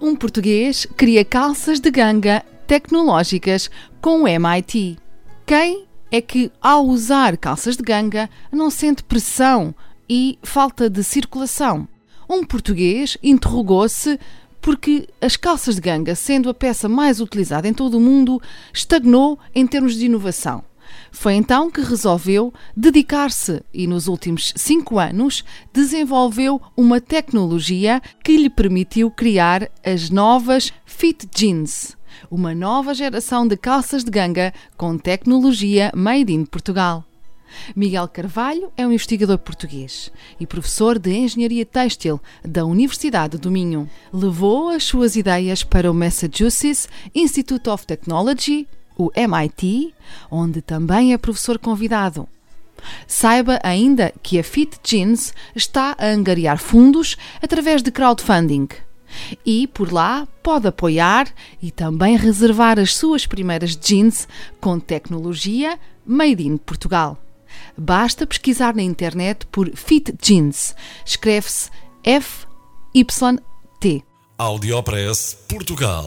Um português cria calças de ganga tecnológicas com o MIT. Quem é que, ao usar calças de ganga, não sente pressão e falta de circulação? Um português interrogou-se porque as calças de ganga, sendo a peça mais utilizada em todo o mundo, estagnou em termos de inovação. Foi então que resolveu dedicar-se e, nos últimos cinco anos, desenvolveu uma tecnologia que lhe permitiu criar as novas Fit Jeans, uma nova geração de calças de ganga com tecnologia made in Portugal. Miguel Carvalho é um investigador português e professor de Engenharia Têxtil da Universidade do Minho. Levou as suas ideias para o Massachusetts Institute of Technology, o MIT, onde também é professor convidado. Saiba ainda que a Fit Jeans está a angariar fundos através de crowdfunding. E por lá pode apoiar e também reservar as suas primeiras jeans com tecnologia Made in Portugal. Basta pesquisar na internet por Fit Jeans. Escreve-se F-Y-T. Audiopress Portugal.